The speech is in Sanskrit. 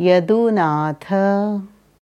यदुनाथ।